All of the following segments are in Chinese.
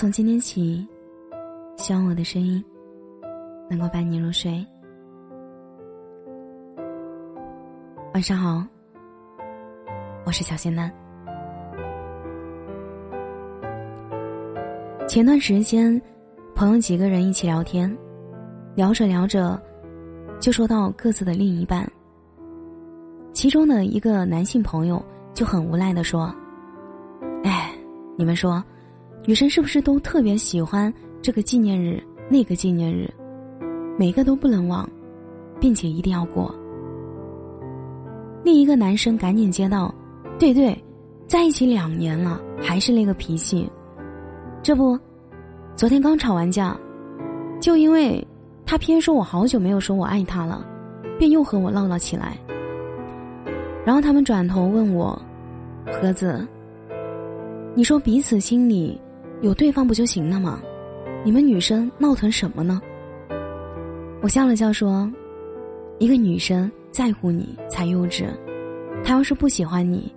从今天起，希望我的声音能够伴你入睡。晚上好，我是小仙男。前段时间，朋友几个人一起聊天，聊着聊着，就说到各自的另一半。其中的一个男性朋友就很无奈的说：“哎，你们说。”女生是不是都特别喜欢这个纪念日、那个纪念日，每个都不能忘，并且一定要过？另一个男生赶紧接到：“对对，在一起两年了，还是那个脾气。这不，昨天刚吵完架，就因为他偏说我好久没有说我爱他了，便又和我闹了起来。然后他们转头问我：‘盒子，你说彼此心里……’”有对方不就行了吗？你们女生闹腾什么呢？我笑了笑说：“一个女生在乎你才幼稚，她要是不喜欢你，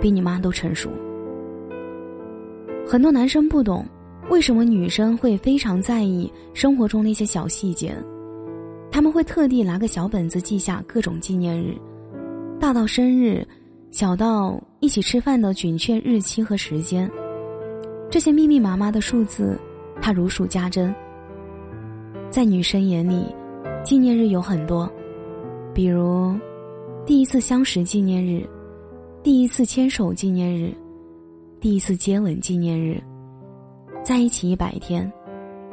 比你妈都成熟。”很多男生不懂为什么女生会非常在意生活中那些小细节，他们会特地拿个小本子记下各种纪念日，大到生日，小到一起吃饭的准确日期和时间。这些密密麻麻的数字，他如数家珍。在女生眼里，纪念日有很多，比如第一次相识纪念日、第一次牵手纪念日、第一次接吻纪念日、在一起一百天、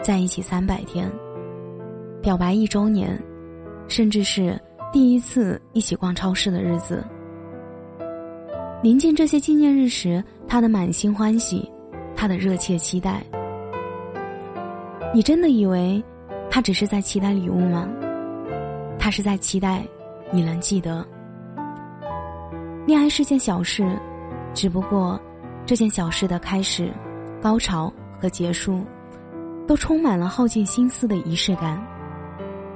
在一起三百天、表白一周年，甚至是第一次一起逛超市的日子。临近这些纪念日时，他的满心欢喜。他的热切期待，你真的以为他只是在期待礼物吗？他是在期待你能记得。恋爱是件小事，只不过这件小事的开始、高潮和结束，都充满了耗尽心思的仪式感。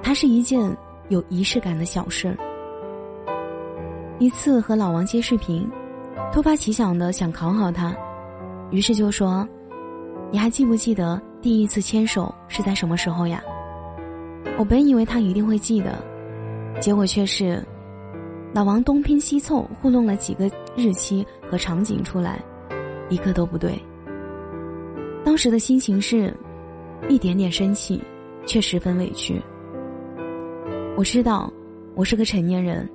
它是一件有仪式感的小事儿。一次和老王接视频，突发奇想的想考考他。于是就说：“你还记不记得第一次牵手是在什么时候呀？”我本以为他一定会记得，结果却是，老王东拼西凑糊弄了几个日期和场景出来，一个都不对。当时的心情是，一点点生气，却十分委屈。我知道，我是个成年人，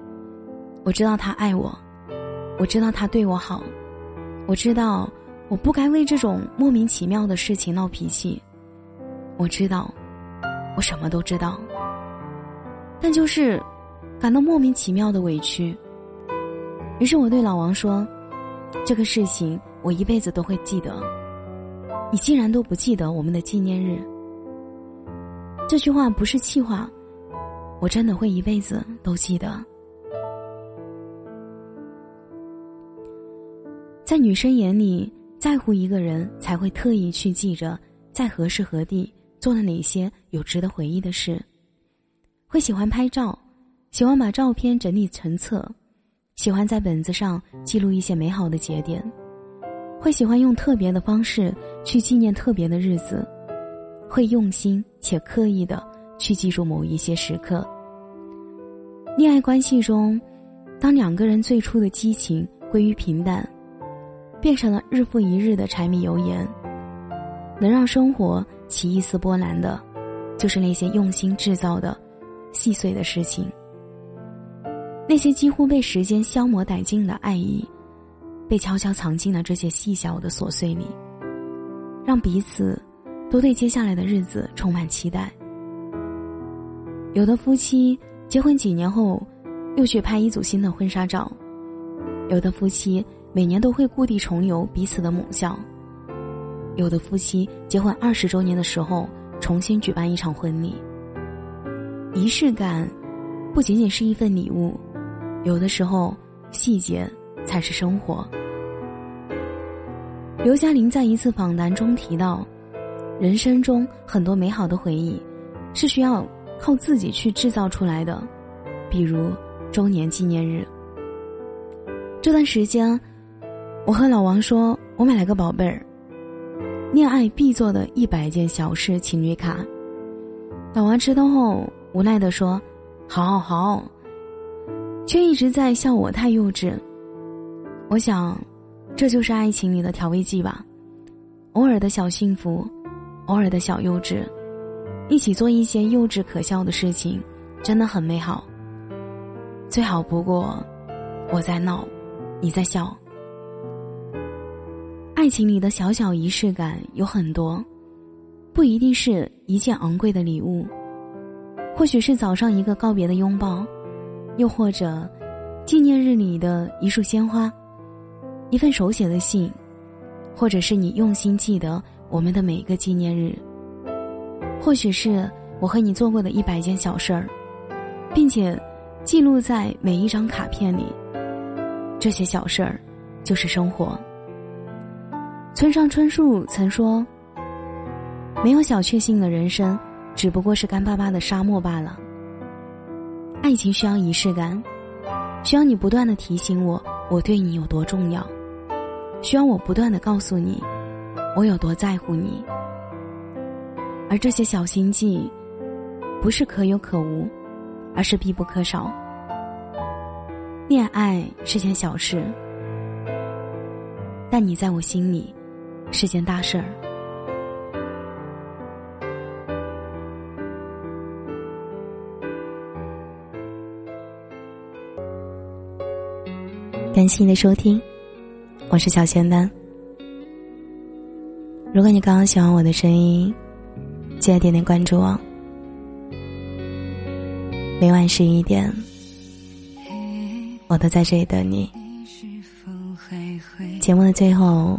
我知道他爱我，我知道他对我好，我知道。我不该为这种莫名其妙的事情闹脾气。我知道，我什么都知道，但就是感到莫名其妙的委屈。于是我对老王说：“这个事情我一辈子都会记得。你竟然都不记得我们的纪念日，这句话不是气话，我真的会一辈子都记得。”在女生眼里。在乎一个人，才会特意去记着在何时何地做了哪些有值得回忆的事，会喜欢拍照，喜欢把照片整理成册，喜欢在本子上记录一些美好的节点，会喜欢用特别的方式去纪念特别的日子，会用心且刻意的去记住某一些时刻。恋爱关系中，当两个人最初的激情归于平淡。变成了日复一日的柴米油盐，能让生活起一丝波澜的，就是那些用心制造的细碎的事情。那些几乎被时间消磨殆尽的爱意，被悄悄藏进了这些细小的琐碎里，让彼此都对接下来的日子充满期待。有的夫妻结婚几年后，又去拍一组新的婚纱照；有的夫妻。每年都会故地重游彼此的母校。有的夫妻结婚二十周年的时候，重新举办一场婚礼。仪式感，不仅仅是一份礼物，有的时候细节才是生活。刘嘉玲在一次访谈中提到，人生中很多美好的回忆，是需要靠自己去制造出来的，比如周年纪念日。这段时间。我和老王说，我买了个宝贝儿。恋爱必做的一百件小事情侣卡。老王吃通后无奈地说：“好好。”却一直在笑我太幼稚。我想，这就是爱情里的调味剂吧。偶尔的小幸福，偶尔的小幼稚，一起做一些幼稚可笑的事情，真的很美好。最好不过，我在闹，你在笑。爱情里的小小仪式感有很多，不一定是一件昂贵的礼物，或许是早上一个告别的拥抱，又或者纪念日里的一束鲜花，一份手写的信。或者是你用心记得我们的每一个纪念日，或许是我和你做过的一百件小事儿，并且记录在每一张卡片里。这些小事儿，就是生活。村上春树曾说：“没有小确幸的人生，只不过是干巴巴的沙漠罢了。”爱情需要仪式感，需要你不断的提醒我，我对你有多重要。需要我不断的告诉你，我有多在乎你。而这些小心计，不是可有可无，而是必不可少。恋爱是件小事，但你在我心里是件大事儿。感谢你的收听。我是小仙丹。如果你刚刚喜欢我的声音，记得点点关注哦。每晚十一点，我都在这里等你。节目的最后，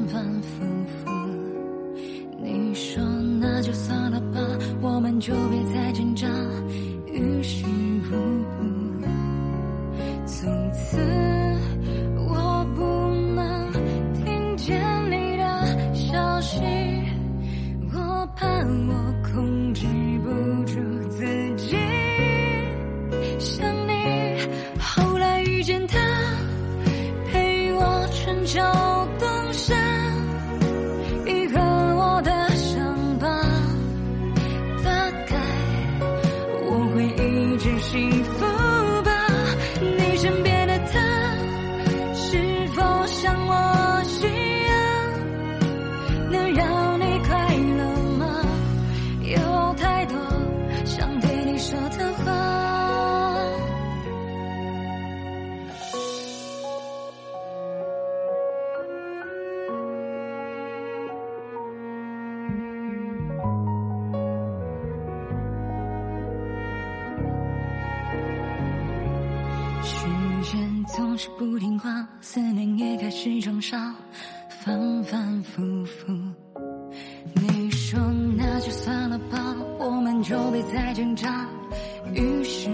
就别再挣扎于事无补从此我不能听见你的消息我怕我控制不住自己想你后是不听话，思念也开始装傻，反反复复。你说那就算了吧，我们就别再挣扎，于是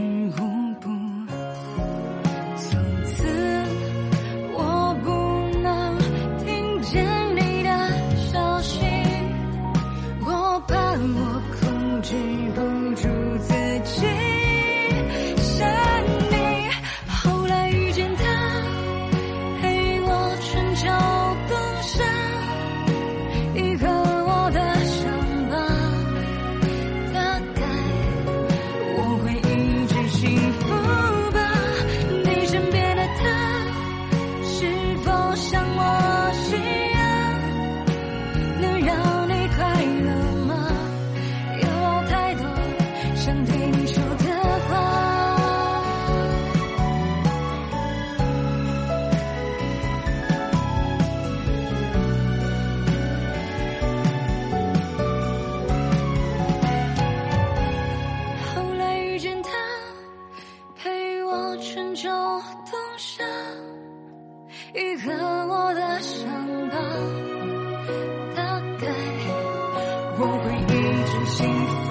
春秋冬夏愈合我的伤疤，大概我会一直幸福。